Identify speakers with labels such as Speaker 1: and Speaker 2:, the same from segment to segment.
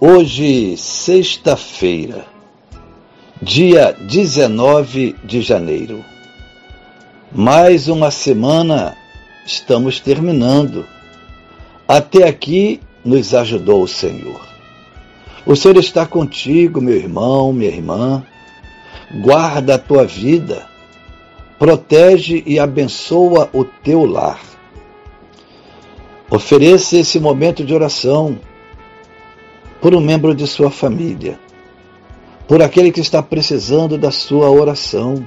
Speaker 1: Hoje, sexta-feira, dia 19 de janeiro. Mais uma semana estamos terminando. Até aqui nos ajudou o Senhor. O Senhor está contigo, meu irmão, minha irmã. Guarda a tua vida, protege e abençoa o teu lar. Ofereça esse momento de oração por um membro de sua família, por aquele que está precisando da sua oração.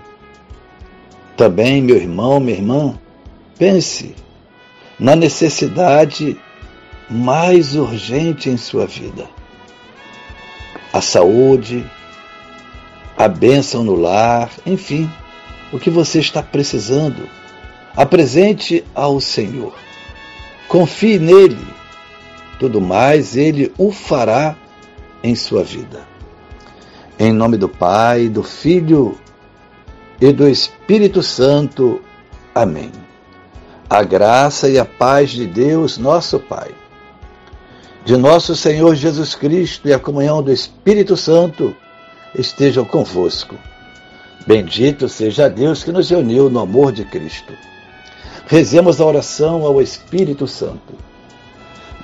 Speaker 1: Também, meu irmão, minha irmã, pense na necessidade mais urgente em sua vida: a saúde, a bênção no lar, enfim, o que você está precisando. Apresente ao Senhor. Confie nele tudo mais ele o fará em sua vida. Em nome do Pai, do Filho e do Espírito Santo. Amém. A graça e a paz de Deus, nosso Pai, de nosso Senhor Jesus Cristo e a comunhão do Espírito Santo estejam convosco. Bendito seja Deus que nos uniu no amor de Cristo. Rezemos a oração ao Espírito Santo.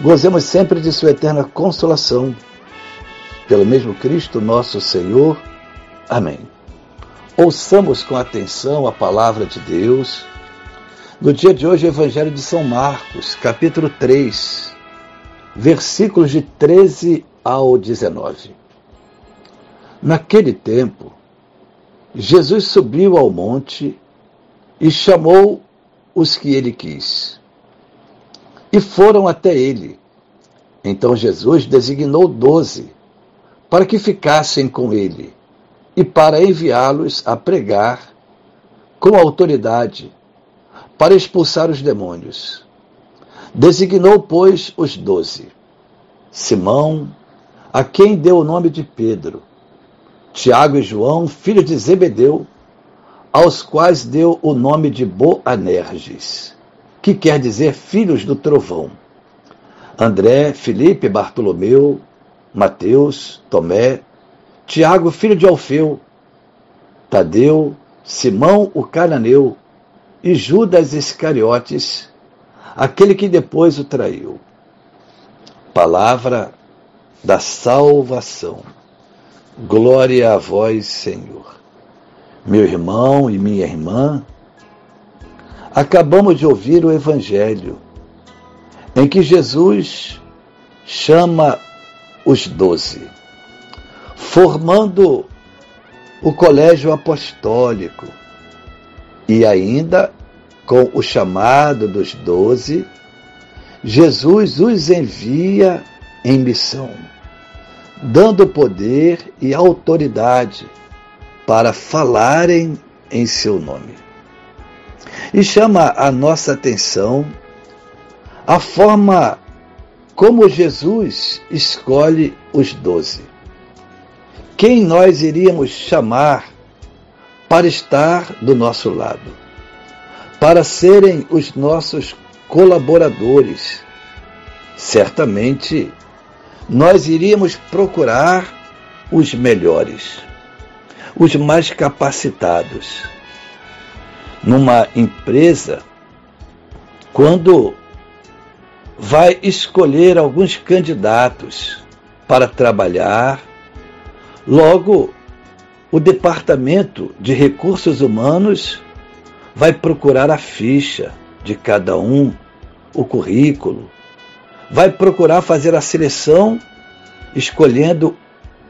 Speaker 1: Gozemos sempre de Sua eterna consolação. Pelo mesmo Cristo nosso Senhor. Amém. Ouçamos com atenção a palavra de Deus. No dia de hoje, o Evangelho de São Marcos, capítulo 3, versículos de 13 ao 19. Naquele tempo, Jesus subiu ao monte e chamou os que ele quis e foram até ele. Então Jesus designou doze para que ficassem com ele e para enviá-los a pregar com autoridade para expulsar os demônios. Designou, pois, os doze: Simão, a quem deu o nome de Pedro, Tiago e João, filhos de Zebedeu, aos quais deu o nome de Boanerges que quer dizer filhos do trovão. André, Felipe, Bartolomeu, Mateus, Tomé, Tiago, filho de Alfeu, Tadeu, Simão o cananeu e Judas Iscariotes, aquele que depois o traiu. Palavra da salvação. Glória a vós, Senhor. Meu irmão e minha irmã, Acabamos de ouvir o Evangelho, em que Jesus chama os doze, formando o colégio apostólico e ainda com o chamado dos doze, Jesus os envia em missão, dando poder e autoridade para falarem em seu nome. E chama a nossa atenção a forma como Jesus escolhe os doze. Quem nós iríamos chamar para estar do nosso lado, para serem os nossos colaboradores? Certamente, nós iríamos procurar os melhores, os mais capacitados numa empresa, quando vai escolher alguns candidatos para trabalhar Logo, o Departamento de Recursos Humanos vai procurar a ficha de cada um, o currículo, vai procurar fazer a seleção escolhendo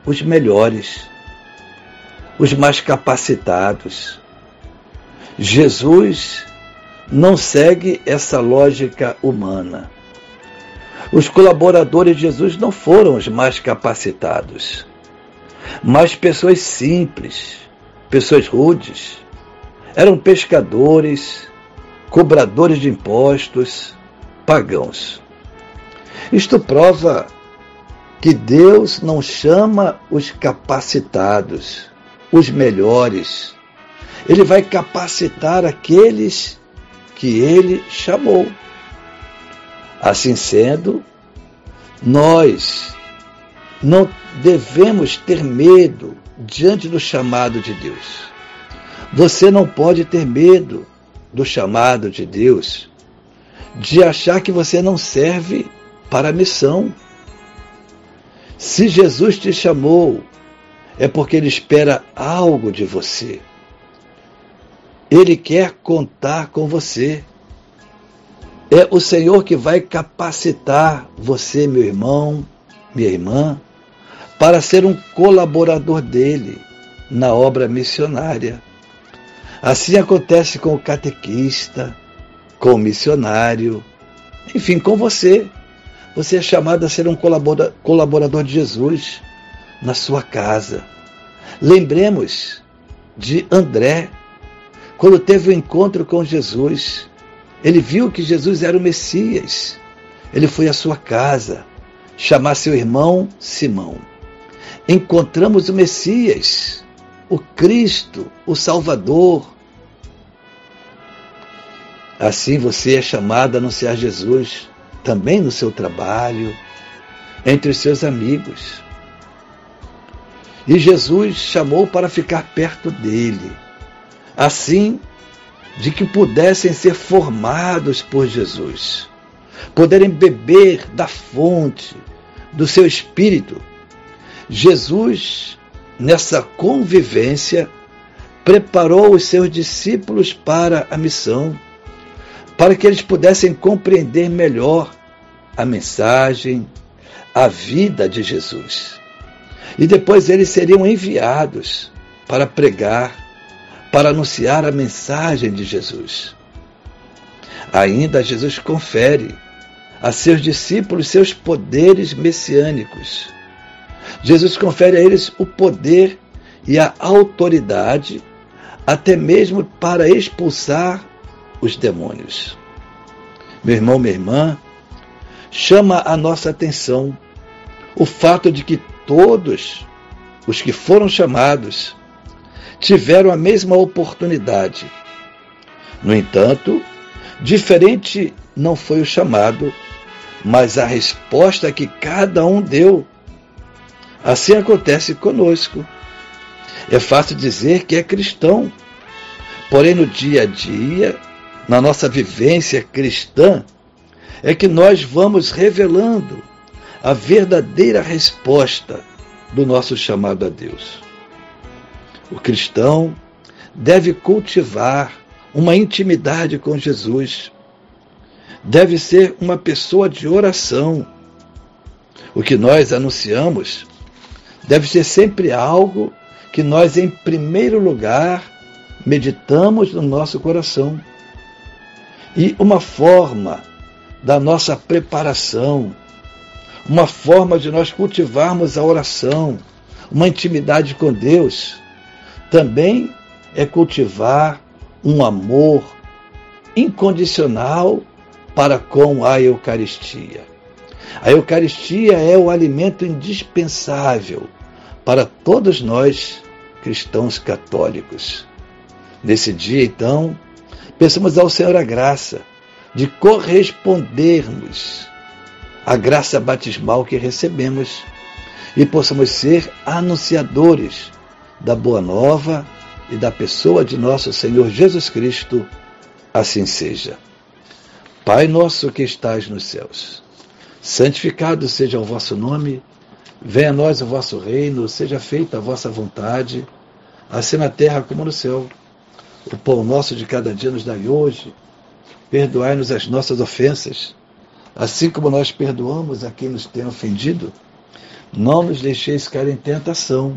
Speaker 1: os melhores, os mais capacitados. Jesus não segue essa lógica humana. Os colaboradores de Jesus não foram os mais capacitados, mas pessoas simples, pessoas rudes. Eram pescadores, cobradores de impostos, pagãos. Isto prova que Deus não chama os capacitados, os melhores. Ele vai capacitar aqueles que ele chamou. Assim sendo, nós não devemos ter medo diante do chamado de Deus. Você não pode ter medo do chamado de Deus, de achar que você não serve para a missão. Se Jesus te chamou, é porque Ele espera algo de você. Ele quer contar com você. É o Senhor que vai capacitar você, meu irmão, minha irmã, para ser um colaborador dele na obra missionária. Assim acontece com o catequista, com o missionário, enfim, com você. Você é chamado a ser um colaborador de Jesus na sua casa. Lembremos de André, quando teve o um encontro com Jesus. Ele viu que Jesus era o Messias. Ele foi à sua casa chamar seu irmão Simão. Encontramos o Messias, o Cristo, o Salvador. Assim você é chamado a anunciar Jesus também no seu trabalho, entre os seus amigos. E Jesus chamou para ficar perto dele, assim de que pudessem ser formados por Jesus, poderem beber da fonte do seu espírito. Jesus, nessa convivência, preparou os seus discípulos para a missão, para que eles pudessem compreender melhor a mensagem, a vida de Jesus. E depois eles seriam enviados para pregar para anunciar a mensagem de Jesus. Ainda Jesus confere a seus discípulos seus poderes messiânicos. Jesus confere a eles o poder e a autoridade, até mesmo para expulsar os demônios. Meu irmão, minha irmã, chama a nossa atenção o fato de que todos os que foram chamados tiveram a mesma oportunidade. No entanto, diferente não foi o chamado, mas a resposta que cada um deu. Assim acontece conosco. É fácil dizer que é cristão, porém no dia a dia, na nossa vivência cristã, é que nós vamos revelando a verdadeira resposta do nosso chamado a Deus. O cristão deve cultivar uma intimidade com Jesus. Deve ser uma pessoa de oração. O que nós anunciamos deve ser sempre algo que nós, em primeiro lugar, meditamos no nosso coração. E uma forma da nossa preparação, uma forma de nós cultivarmos a oração, uma intimidade com Deus, também é cultivar um amor incondicional para com a Eucaristia. A Eucaristia é o alimento indispensável para todos nós cristãos católicos. Nesse dia, então, peçamos ao Senhor a graça de correspondermos à graça batismal que recebemos e possamos ser anunciadores da Boa Nova e da pessoa de nosso Senhor Jesus Cristo, assim seja. Pai nosso que estais nos céus, santificado seja o vosso nome, Venha a nós o vosso reino, seja feita a vossa vontade, assim na terra como no céu. O pão nosso de cada dia nos dai hoje. Perdoai-nos as nossas ofensas, assim como nós perdoamos a quem nos tem ofendido. Não nos deixeis cair em tentação,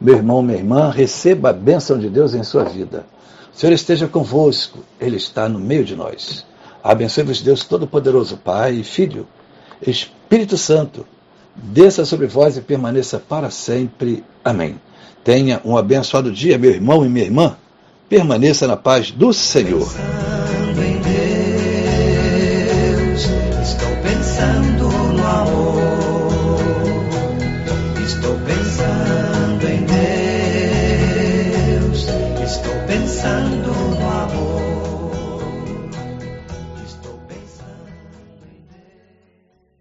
Speaker 1: Meu irmão, minha irmã, receba a bênção de Deus em sua vida. O Senhor esteja convosco, Ele está no meio de nós. Abençoe-vos, Deus Todo-Poderoso, Pai, Filho, Espírito Santo, desça sobre vós e permaneça para sempre. Amém. Tenha um abençoado dia, meu irmão e minha irmã. Permaneça na paz do Senhor.